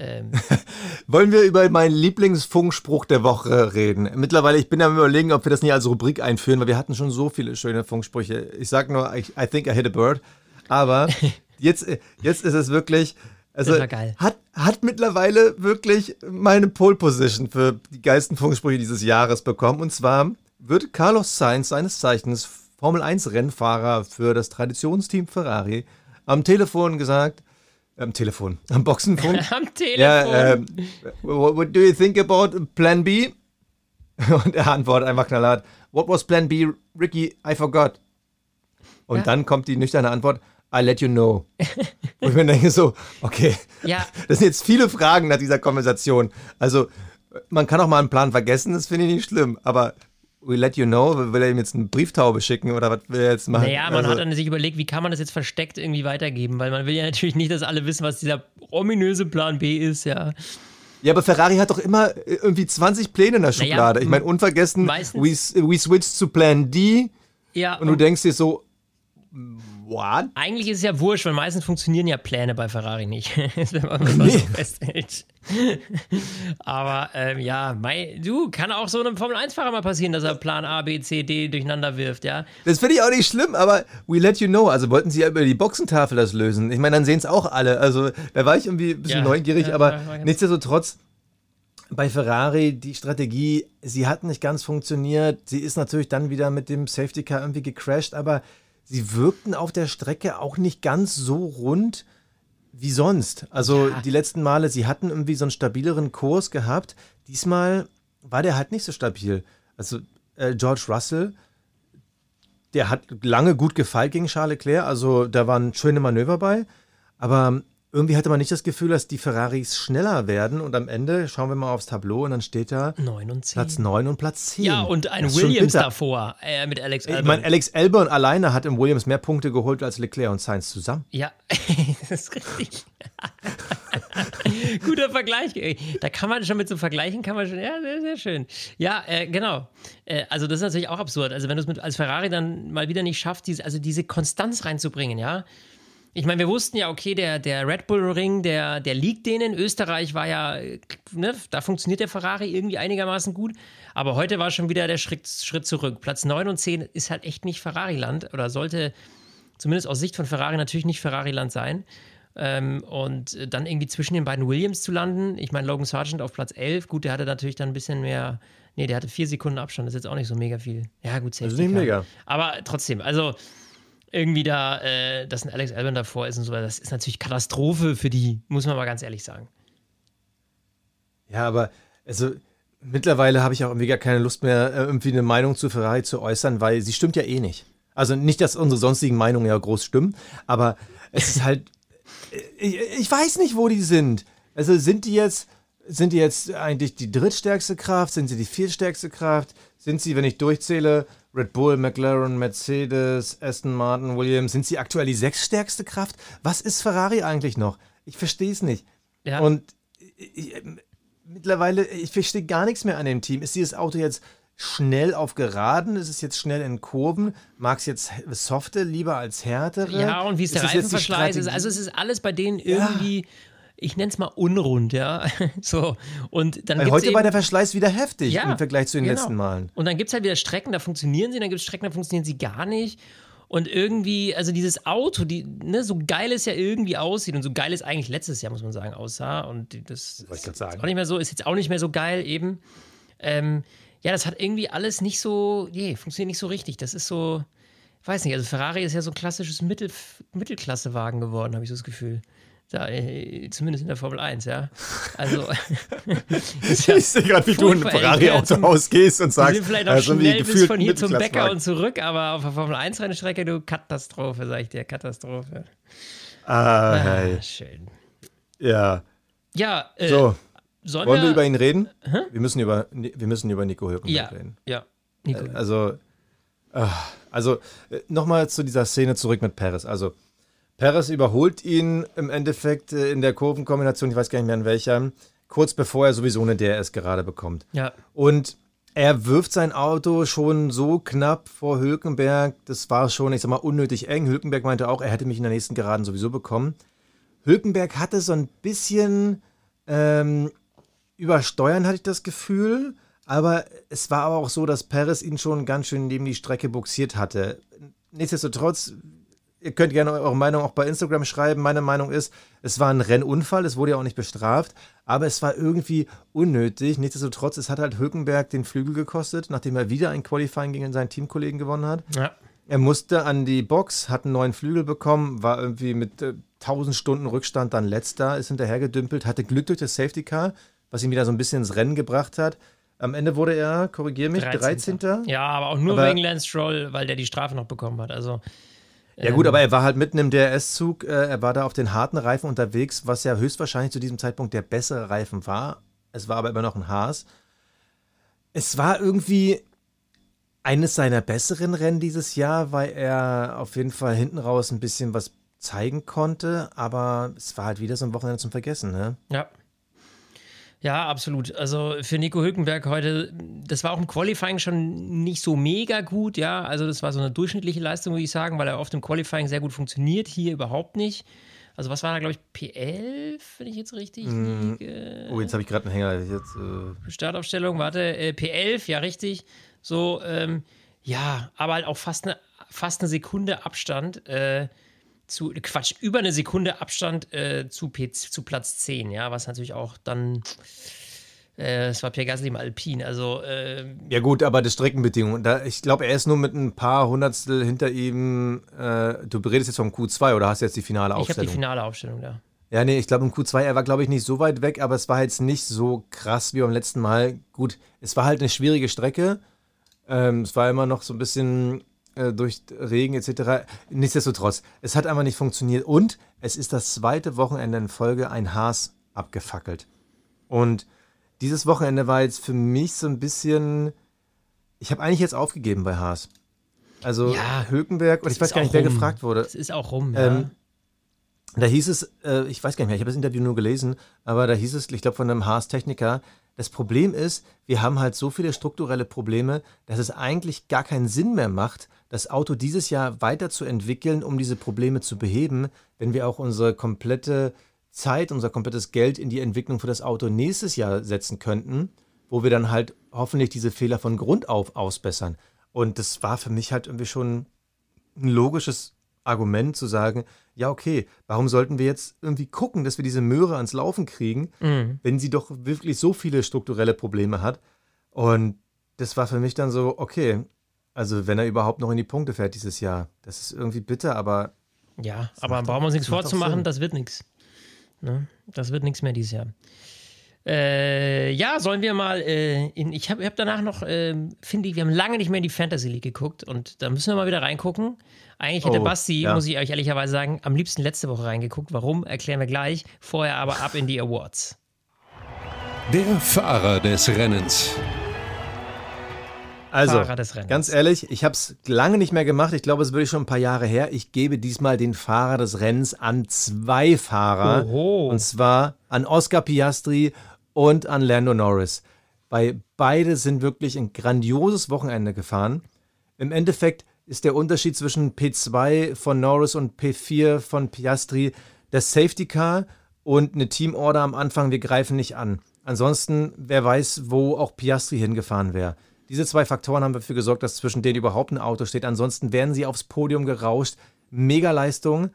Ähm. (laughs) Wollen wir über meinen Lieblingsfunkspruch der Woche reden? Mittlerweile, ich bin am überlegen, ob wir das nicht als Rubrik einführen, weil wir hatten schon so viele schöne Funksprüche. Ich sag nur, I, I think I hit a bird. Aber (laughs) jetzt, jetzt ist es wirklich, also hat, hat mittlerweile wirklich meine Pole Position für die geilsten Funksprüche dieses Jahres bekommen. Und zwar wird Carlos Sainz, seines Zeichens Formel 1 Rennfahrer für das Traditionsteam Ferrari, am Telefon gesagt, am Telefon. Am Boxenfunk? (laughs) Am Telefon. Ja, äh, what do you think about Plan B? (laughs) Und er antwortet einfach knallhart, What was Plan B, Ricky? I forgot. Und ja. dann kommt die nüchterne Antwort, I let you know. (laughs) Und ich mir denke so, okay, ja. das sind jetzt viele Fragen nach dieser Konversation. Also, man kann auch mal einen Plan vergessen, das finde ich nicht schlimm, aber we let you know, will er ihm jetzt eine Brieftaube schicken oder was will er jetzt machen? Naja, man also, hat dann sich überlegt, wie kann man das jetzt versteckt irgendwie weitergeben, weil man will ja natürlich nicht, dass alle wissen, was dieser ominöse Plan B ist, ja. Ja, aber Ferrari hat doch immer irgendwie 20 Pläne in der Schublade. Naja, ich meine, unvergessen, we, we switched zu Plan D. Ja. Und du denkst dir so, What? Eigentlich ist es ja wurscht, weil meistens funktionieren ja Pläne bei Ferrari nicht, (laughs) wenn man nee. so festhält. Aber ähm, ja, mein, du, kann auch so einem Formel-1-Fahrer mal passieren, dass er Plan A, B, C, D durcheinander wirft, ja. Das finde ich auch nicht schlimm, aber we let you know. Also wollten sie ja über die Boxentafel das lösen. Ich meine, dann sehen es auch alle. Also da war ich irgendwie ein bisschen ja, neugierig, ja, aber nichtsdestotrotz bei Ferrari die Strategie, sie hat nicht ganz funktioniert. Sie ist natürlich dann wieder mit dem Safety Car irgendwie gecrashed, aber sie wirkten auf der Strecke auch nicht ganz so rund wie sonst. Also ja. die letzten Male, sie hatten irgendwie so einen stabileren Kurs gehabt. Diesmal war der halt nicht so stabil. Also äh, George Russell, der hat lange gut gefeilt gegen Charles Leclerc. Also da waren schöne Manöver bei. Aber irgendwie hatte man nicht das Gefühl, dass die Ferraris schneller werden und am Ende schauen wir mal aufs Tableau und dann steht da 9 und 10. Platz 9 und Platz 10. Ja, und ein Williams davor äh, mit Alex Albon. Ich meine, Alex Albon alleine hat im Williams mehr Punkte geholt als Leclerc und Sainz zusammen. Ja, (laughs) das ist richtig. (laughs) Guter Vergleich. Da kann man schon mit so Vergleichen, kann man schon, ja, sehr, sehr schön. Ja, äh, genau. Äh, also das ist natürlich auch absurd. Also wenn du es als Ferrari dann mal wieder nicht schaffst, diese, also diese Konstanz reinzubringen, ja, ich meine, wir wussten ja, okay, der, der Red Bull Ring, der, der liegt denen. Österreich war ja, ne, da funktioniert der Ferrari irgendwie einigermaßen gut. Aber heute war schon wieder der Schritt, Schritt zurück. Platz 9 und 10 ist halt echt nicht Ferrari-Land oder sollte zumindest aus Sicht von Ferrari natürlich nicht Ferrari-Land sein. Ähm, und dann irgendwie zwischen den beiden Williams zu landen. Ich meine, Logan Sargent auf Platz 11, gut, der hatte natürlich dann ein bisschen mehr. Nee, der hatte vier Sekunden Abstand, das ist jetzt auch nicht so mega viel. Ja, gut, Safety Also nicht mega. Aber trotzdem, also irgendwie da, äh, dass ein Alex Albon davor ist und so, das ist natürlich Katastrophe für die, muss man mal ganz ehrlich sagen. Ja, aber also mittlerweile habe ich auch irgendwie gar keine Lust mehr, äh, irgendwie eine Meinung zu Ferrari zu äußern, weil sie stimmt ja eh nicht. Also nicht, dass unsere sonstigen Meinungen ja groß stimmen, aber es ist halt, ich, ich weiß nicht, wo die sind. Also sind die jetzt, sind die jetzt eigentlich die drittstärkste Kraft? Sind sie die viertstärkste Kraft? Sind sie, wenn ich durchzähle, Red Bull, McLaren, Mercedes, Aston Martin, Williams, sind sie aktuell die sechststärkste Kraft? Was ist Ferrari eigentlich noch? Ich verstehe es nicht. Ja. Und ich, mittlerweile, ich verstehe gar nichts mehr an dem Team. Ist dieses Auto jetzt schnell auf Geraden? Ist es jetzt schnell in Kurven? Mag es jetzt softe lieber als härtere? Ja, und wie ist, ist der Reifenverschleiß? Ist, also es ist alles bei denen irgendwie... Ja ich nenne es mal unrund, ja. (laughs) so. Und dann Weil heute eben, war der Verschleiß wieder heftig ja, im Vergleich zu den genau. letzten Malen. Und dann gibt es halt wieder Strecken, da funktionieren sie, dann gibt es Strecken, da funktionieren sie gar nicht. Und irgendwie, also dieses Auto, die, ne, so geil es ja irgendwie aussieht und so geil es eigentlich letztes Jahr, muss man sagen, aussah. Und das ist auch nicht mehr so, ist jetzt auch nicht mehr so geil eben. Ähm, ja, das hat irgendwie alles nicht so, nee, funktioniert nicht so richtig. Das ist so, weiß nicht, also Ferrari ist ja so ein klassisches Mittel, Mittelklassewagen geworden, habe ich so das Gefühl. Da, äh, zumindest in der Formel 1, ja. Also. (laughs) (laughs) ja ich sehe gerade, wie du in ein Ferrari-Auto ausgehst und sagst, wir sind vielleicht auch also schnell bis von hier zum Bäcker und zurück, aber auf der Formel 1-Rennstrecke, du Katastrophe, sag ich dir, Katastrophe. Ah, ah schön. Ja. Ja, äh, so. Wollen wir, wir, über ihn reden? Hä? Wir, müssen über, wir müssen über Nico Hülkenberg ja, reden. Ja, Nico. Äh, also, äh, also nochmal zu dieser Szene zurück mit Paris. Also, Perez überholt ihn im Endeffekt äh, in der Kurvenkombination, ich weiß gar nicht mehr in welcher, kurz bevor er sowieso eine DRS gerade bekommt. Ja. Und er wirft sein Auto schon so knapp vor Hülkenberg, das war schon, ich sag mal, unnötig eng. Hülkenberg meinte auch, er hätte mich in der nächsten Geraden sowieso bekommen. Hülkenberg hatte so ein bisschen ähm, übersteuern, hatte ich das Gefühl. Aber es war aber auch so, dass Perez ihn schon ganz schön neben die Strecke buxiert hatte. Nichtsdestotrotz, Ihr könnt gerne eure Meinung auch bei Instagram schreiben. Meine Meinung ist, es war ein Rennunfall, es wurde ja auch nicht bestraft, aber es war irgendwie unnötig. Nichtsdestotrotz, es hat halt Hülkenberg den Flügel gekostet, nachdem er wieder ein Qualifying gegen seinen Teamkollegen gewonnen hat. Ja. Er musste an die Box, hat einen neuen Flügel bekommen, war irgendwie mit äh, 1000 Stunden Rückstand dann letzter, ist hinterhergedümpelt, hatte Glück durch das Safety Car, was ihn wieder so ein bisschen ins Rennen gebracht hat. Am Ende wurde er, korrigier mich, 13. 13. Ja, aber auch nur aber, wegen Lance Stroll, weil der die Strafe noch bekommen hat. Also ja gut, aber er war halt mitten im DRS-Zug, äh, er war da auf den harten Reifen unterwegs, was ja höchstwahrscheinlich zu diesem Zeitpunkt der bessere Reifen war. Es war aber immer noch ein Haas. Es war irgendwie eines seiner besseren Rennen dieses Jahr, weil er auf jeden Fall hinten raus ein bisschen was zeigen konnte, aber es war halt wieder so ein Wochenende zum Vergessen, ne? Ja. Ja, absolut. Also für Nico Hülkenberg heute, das war auch im Qualifying schon nicht so mega gut, ja. Also das war so eine durchschnittliche Leistung, würde ich sagen, weil er oft im Qualifying sehr gut funktioniert, hier überhaupt nicht. Also was war da, glaube ich, P11, wenn ich jetzt richtig mm. liege? Oh, jetzt habe ich gerade einen Hänger. Jetzt, äh Startaufstellung, warte, äh, P11, ja richtig. So, ähm, ja, aber halt auch fast eine, fast eine Sekunde Abstand. Äh, zu, Quatsch, über eine Sekunde Abstand äh, zu, P, zu Platz 10, ja, was natürlich auch dann, äh, es war Pierre Gasly im Alpin, also. Äh, ja, gut, aber die Streckenbedingungen, da, ich glaube, er ist nur mit ein paar Hundertstel hinter ihm, äh, du redest jetzt vom Q2 oder hast du jetzt die finale Aufstellung? Ich habe die finale Aufstellung, ja. Ja, nee, ich glaube im Q2, er war, glaube ich, nicht so weit weg, aber es war jetzt nicht so krass wie beim letzten Mal. Gut, es war halt eine schwierige Strecke. Ähm, es war immer noch so ein bisschen äh, durch Regen etc. Nichtsdestotrotz, es hat einfach nicht funktioniert und es ist das zweite Wochenende in Folge ein Haas abgefackelt. Und dieses Wochenende war jetzt für mich so ein bisschen. Ich habe eigentlich jetzt aufgegeben bei Haas. Also ja, Hökenberg, und ich weiß gar nicht, wer gefragt wurde. Es ist auch rum, ja. Ähm, da hieß es, äh, ich weiß gar nicht mehr, ich habe das Interview nur gelesen, aber da hieß es, ich glaube, von einem Haas-Techniker, das Problem ist, wir haben halt so viele strukturelle Probleme, dass es eigentlich gar keinen Sinn mehr macht, das Auto dieses Jahr weiterzuentwickeln, um diese Probleme zu beheben, wenn wir auch unsere komplette Zeit, unser komplettes Geld in die Entwicklung für das Auto nächstes Jahr setzen könnten, wo wir dann halt hoffentlich diese Fehler von Grund auf ausbessern. Und das war für mich halt irgendwie schon ein logisches Argument zu sagen, ja, okay, warum sollten wir jetzt irgendwie gucken, dass wir diese Möhre ans Laufen kriegen, mhm. wenn sie doch wirklich so viele strukturelle Probleme hat? Und das war für mich dann so, okay, also wenn er überhaupt noch in die Punkte fährt dieses Jahr, das ist irgendwie bitter, aber. Ja, aber brauchen wir uns nichts vorzumachen, das wird nichts. Ne? Das wird nichts mehr dieses Jahr. Äh, ja, sollen wir mal äh, in, ich habe hab danach noch, äh, finde ich, wir haben lange nicht mehr in die Fantasy League geguckt und da müssen wir mal wieder reingucken. Eigentlich hätte oh, Basti, ja. muss ich euch ehrlicherweise sagen, am liebsten letzte Woche reingeguckt. Warum, erklären wir gleich. Vorher aber ab in die Awards. Der Fahrer des Rennens. Also, ganz ehrlich, ich habe es lange nicht mehr gemacht. Ich glaube, es würde schon ein paar Jahre her. Ich gebe diesmal den Fahrer des Rennens an zwei Fahrer. Oho. Und zwar an Oscar Piastri und an Lando Norris. Weil beide sind wirklich ein grandioses Wochenende gefahren. Im Endeffekt ist der Unterschied zwischen P2 von Norris und P4 von Piastri das Safety Car und eine Teamorder am Anfang, wir greifen nicht an. Ansonsten, wer weiß, wo auch Piastri hingefahren wäre. Diese zwei Faktoren haben dafür gesorgt, dass zwischen denen überhaupt ein Auto steht. Ansonsten wären sie aufs Podium gerauscht. Mega Leistung.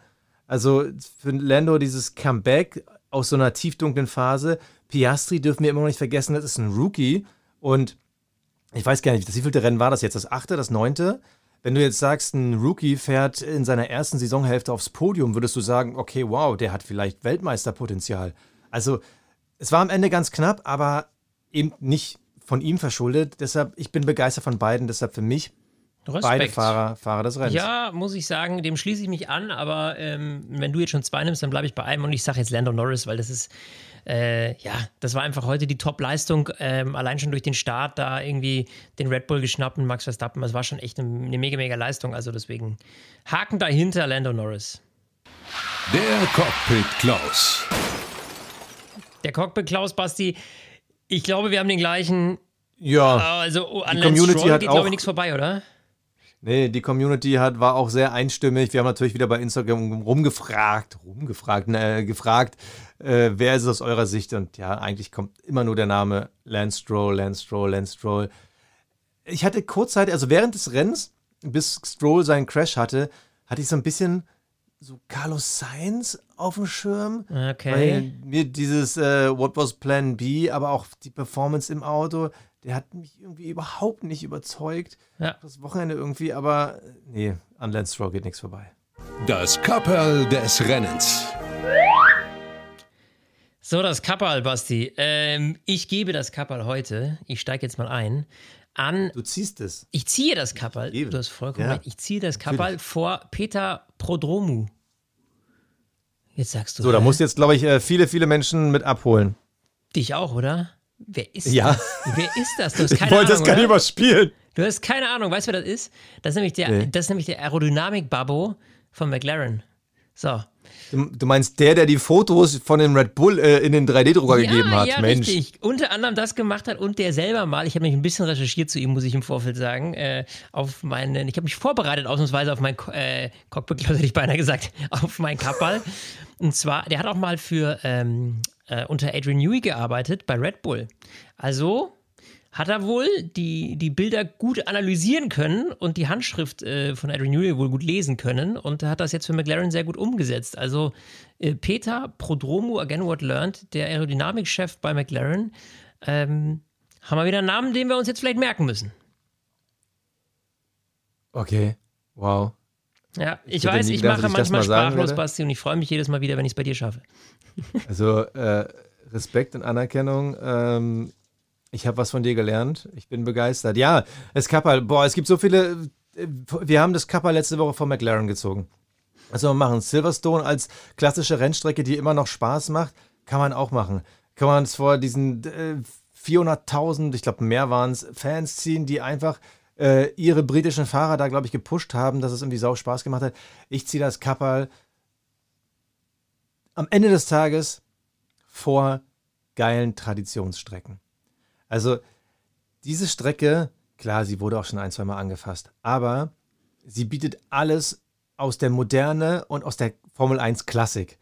Also für Lando dieses Comeback aus so einer tiefdunklen Phase. Piastri dürfen wir immer noch nicht vergessen, das ist ein Rookie. Und ich weiß gar nicht, das wievielte Rennen war das jetzt? Das achte, das neunte? Wenn du jetzt sagst, ein Rookie fährt in seiner ersten Saisonhälfte aufs Podium, würdest du sagen, okay, wow, der hat vielleicht Weltmeisterpotenzial. Also, es war am Ende ganz knapp, aber eben nicht von ihm verschuldet. Deshalb, ich bin begeistert von beiden. Deshalb für mich Respekt. beide Fahrer, Fahrer des Rennens. Ja, muss ich sagen, dem schließe ich mich an. Aber ähm, wenn du jetzt schon zwei nimmst, dann bleibe ich bei einem. Und ich sage jetzt Lando Norris, weil das ist, äh, ja, das war einfach heute die Top-Leistung. Ähm, allein schon durch den Start da irgendwie den Red Bull geschnappt und Max Verstappen. Das war schon echt eine, eine mega, mega Leistung. Also deswegen Haken dahinter, Lando Norris. Der Cockpit Klaus. Der Cockpit Klaus, Basti ich glaube, wir haben den gleichen. Ja. Also oh, an die Community Stroll hat geht, auch, glaube ich, nichts vorbei, oder? Nee, die Community hat, war auch sehr einstimmig. Wir haben natürlich wieder bei Instagram rumgefragt, rumgefragt, äh, gefragt, äh, wer ist es aus eurer Sicht? Und ja, eigentlich kommt immer nur der Name Lance Stroll, Lance Stroll, Lance Stroll. Ich hatte kurzzeitig, also während des Rennens, bis Stroll seinen Crash hatte, hatte ich so ein bisschen so Carlos Sainz auf dem Schirm. Okay. Weil mir dieses äh, What was Plan B, aber auch die Performance im Auto, der hat mich irgendwie überhaupt nicht überzeugt. Ja. Das Wochenende irgendwie, aber nee, an Lance Stroll geht nichts vorbei. Das Kapperl des Rennens. So, das Kapperl, Basti. Ähm, ich gebe das Kapperl heute, ich steige jetzt mal ein, an. Du ziehst es. Ich ziehe das Kapperl. Du hast vollkommen ja. recht. Ich ziehe das Kapperl vor Peter Prodromu. Jetzt sagst du. So, da musst du jetzt, glaube ich, äh, viele, viele Menschen mit abholen. Dich auch, oder? Wer ist ja. das? Wer ist das? Du hast (laughs) keine ich wollte Ahnung, das gar nicht überspielen. Du hast keine Ahnung. Weißt du, wer das ist? Das ist nämlich der, nee. das ist nämlich der Aerodynamik-Babbo von McLaren. So. Du, meinst der, der die Fotos von dem Red Bull äh, in den 3D-Drucker ja, gegeben hat? Ja, Mensch. richtig. Unter anderem das gemacht hat und der selber mal, ich habe mich ein bisschen recherchiert zu ihm, muss ich im Vorfeld sagen, äh, auf meinen, ich habe mich vorbereitet ausnahmsweise auf mein äh, Cockpit, (laughs) hätte ich beinahe gesagt, auf mein Kappal. und zwar, der hat auch mal für ähm, äh, unter Adrian Newey gearbeitet bei Red Bull. Also hat er wohl die, die Bilder gut analysieren können und die Handschrift äh, von Adrian Newey wohl gut lesen können und hat das jetzt für McLaren sehr gut umgesetzt. Also äh, Peter Prodromu, again what learned, der Aerodynamikchef bei McLaren, ähm, haben wir wieder einen Namen, den wir uns jetzt vielleicht merken müssen. Okay, wow. Ja, ich, ich weiß, ich mache manchmal sprachlos, Basti, und ich freue mich jedes Mal wieder, wenn ich es bei dir schaffe. Also äh, Respekt und Anerkennung. Ähm, ich habe was von dir gelernt. Ich bin begeistert. Ja, es Kappa, boah, es gibt so viele. Äh, wir haben das Kappa letzte Woche von McLaren gezogen. Was soll man machen? Silverstone als klassische Rennstrecke, die immer noch Spaß macht, kann man auch machen. Kann man es vor diesen äh, 400.000, ich glaube mehr waren es, Fans ziehen, die einfach äh, ihre britischen Fahrer da, glaube ich, gepusht haben, dass es irgendwie sau Spaß gemacht hat. Ich ziehe das Kapperl am Ende des Tages vor geilen Traditionsstrecken. Also diese Strecke, klar, sie wurde auch schon ein, zwei Mal angefasst, aber sie bietet alles aus der Moderne und aus der Formel 1 Klassik.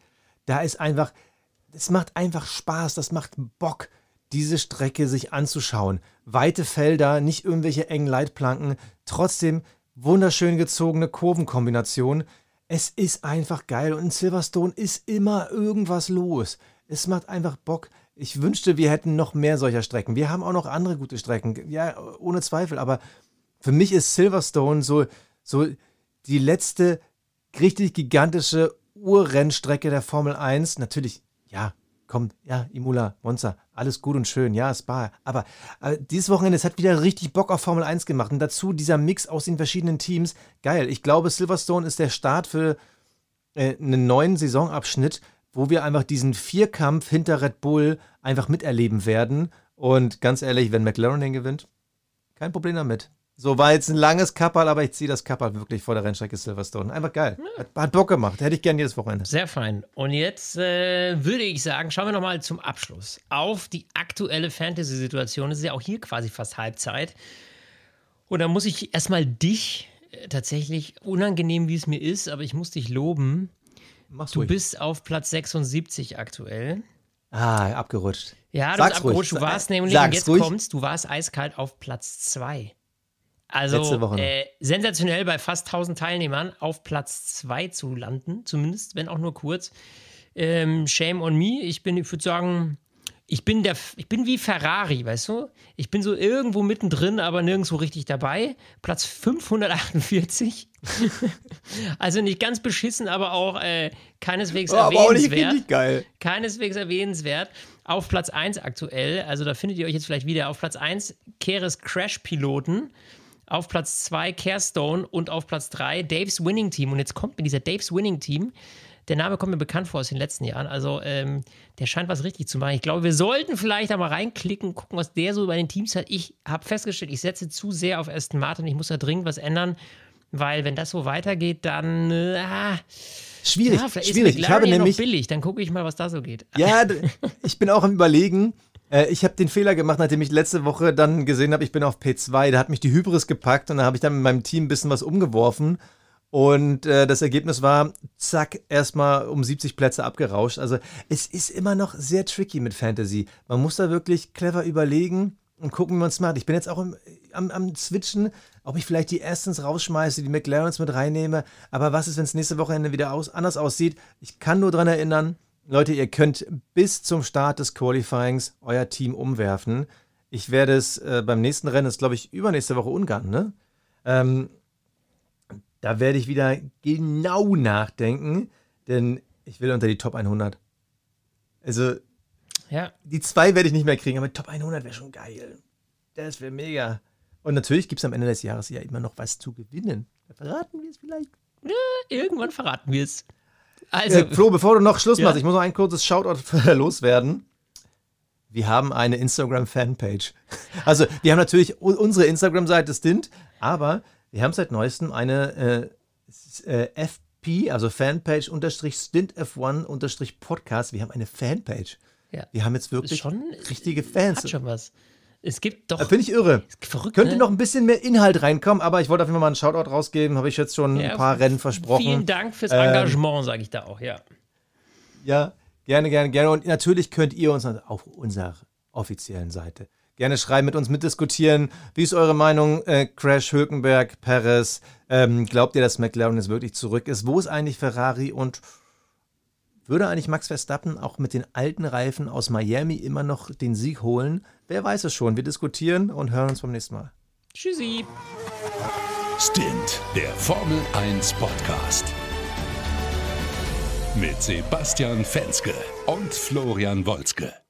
Da ist einfach, es macht einfach Spaß, das macht Bock, diese Strecke sich anzuschauen. Weite Felder, nicht irgendwelche engen Leitplanken, trotzdem wunderschön gezogene Kurvenkombinationen. es ist einfach geil und in Silverstone ist immer irgendwas los. Es macht einfach Bock. Ich wünschte, wir hätten noch mehr solcher Strecken. Wir haben auch noch andere gute Strecken, ja, ohne Zweifel. Aber für mich ist Silverstone so, so die letzte richtig gigantische Urrennstrecke der Formel 1. Natürlich, ja, kommt, ja, Imula, Monza, alles gut und schön, ja, Spa. Aber, aber dieses Wochenende, es hat wieder richtig Bock auf Formel 1 gemacht. Und dazu dieser Mix aus den verschiedenen Teams. Geil. Ich glaube, Silverstone ist der Start für äh, einen neuen Saisonabschnitt, wo wir einfach diesen Vierkampf hinter Red Bull einfach miterleben werden. Und ganz ehrlich, wenn McLaren den gewinnt, kein Problem damit. So war jetzt ein langes Kapperl, aber ich ziehe das Kapperl wirklich vor der Rennstrecke Silverstone. Einfach geil. Hat, hat Bock gemacht. Hätte ich gern jedes Wochenende. Sehr fein. Und jetzt äh, würde ich sagen, schauen wir nochmal zum Abschluss auf die aktuelle Fantasy-Situation. Es ist ja auch hier quasi fast Halbzeit. Und da muss ich erstmal dich, äh, tatsächlich, unangenehm wie es mir ist, aber ich muss dich loben. Mach's Du ruhig. bist auf Platz 76 aktuell. Ah, abgerutscht. Ja, du Sag's bist abgerutscht. ruhig. Du warst Sa- nämlich, sag's und jetzt ruhig. kommst, du warst eiskalt auf Platz 2. Also Letzte Woche noch. äh, sensationell bei fast 1000 Teilnehmern auf Platz 2 zu landen, zumindest, wenn auch nur kurz. Ähm, shame on me. Ich bin, ich würde sagen, ich bin der, ich bin wie Ferrari, weißt du? Ich bin so irgendwo mittendrin, aber nirgendwo richtig dabei. Platz 548. (laughs) also nicht ganz beschissen, aber auch äh, keineswegs Oh, aber auch nicht erwähnenswert geil. keineswegs erwähnenswert. Auf Platz 1 aktuell, also da findet ihr euch jetzt vielleicht wieder. Auf Platz 1 Keres Crash-Piloten. Auf Platz 2 Carestone und auf Platz 3 Dave's Winning Team. Und jetzt kommt mir dieser Dave's Winning Team. Der Name kommt mir bekannt vor aus den letzten Jahren. Also, ähm, der scheint was richtig zu machen. Ich glaube, wir sollten vielleicht einmal reinklicken, gucken, was der so bei den Teams hat. Ich habe festgestellt, ich setze zu sehr auf Aston Martin. Ich muss da dringend was ändern, weil, wenn das so weitergeht, dann. Äh, ah, Schwierig, ja, schwierig. Ich habe ja nämlich, billig. Dann gucke ich mal, was da so geht. ja, ich bin auch am Überlegen. Äh, Ich habe den Fehler gemacht, nachdem ich letzte Woche dann gesehen habe, ich bin auf P2. Da hat mich die Hybris gepackt und da habe ich dann mit meinem Team ein bisschen was umgeworfen. Und äh, das Ergebnis war, zack, erstmal um 70 Plätze abgerauscht. Also es ist immer noch sehr tricky mit Fantasy. Man muss da wirklich clever überlegen und gucken, wie man es macht. Ich bin jetzt auch im, am, am Switchen, ob ich vielleicht die Astons rausschmeiße, die McLarens mit reinnehme. Aber was ist, wenn es nächste Wochenende wieder aus, anders aussieht? Ich kann nur daran erinnern, Leute, ihr könnt bis zum Start des Qualifyings euer Team umwerfen. Ich werde es äh, beim nächsten Rennen, das ist glaube ich übernächste Woche Ungarn, ne? Ähm, da werde ich wieder genau nachdenken, denn ich will unter die Top 100. Also Ja, die zwei werde ich nicht mehr kriegen, aber Top 100 wäre schon geil. Das wäre mega. Und natürlich gibt es am Ende des Jahres ja immer noch was zu gewinnen. Verraten wir es vielleicht? irgendwann verraten wir es. Also, Äh, Flo, bevor du noch Schluss Ja. machst, ich muss noch ein kurzes Shoutout (laughs) loswerden. Wir haben eine Instagram-Fanpage. (laughs) Also, wir haben natürlich unsere Instagram-Seite Stint, aber wir haben seit neuestem eine äh, äh, FP, also Fanpage unterstrich Stint F1 unterstrich Podcast. Wir haben eine Fanpage. Ja. Wir haben jetzt wirklich schon, richtige Fans. hat schon was. Es gibt doch. Äh, Finde ich irre. verrückt, Könnte ne? noch ein bisschen mehr Inhalt reinkommen, aber ich wollte auf jeden Fall mal einen Shoutout rausgeben. Habe ich jetzt schon Ja, ein paar Rennen versprochen. Vielen Dank fürs Ähm, Engagement, sage ich da auch, ja. Ja, gerne, gerne, gerne. Und natürlich könnt ihr uns auf unserer offiziellen Seite gerne schreiben, mit uns mitdiskutieren. Wie ist eure Meinung? Äh, Crash, Hülkenberg, Perez. Ähm, glaubt ihr, dass McLaren jetzt wirklich zurück ist? Wo ist eigentlich Ferrari? Und würde eigentlich Max Verstappen auch mit den alten Reifen aus Miami immer noch den Sieg holen? Wer weiß es schon. Wir diskutieren und hören uns beim nächsten Mal. Tschüssi. Stint, der Formel 1 Podcast. Mit Sebastian Fenske und Florian Wolzke.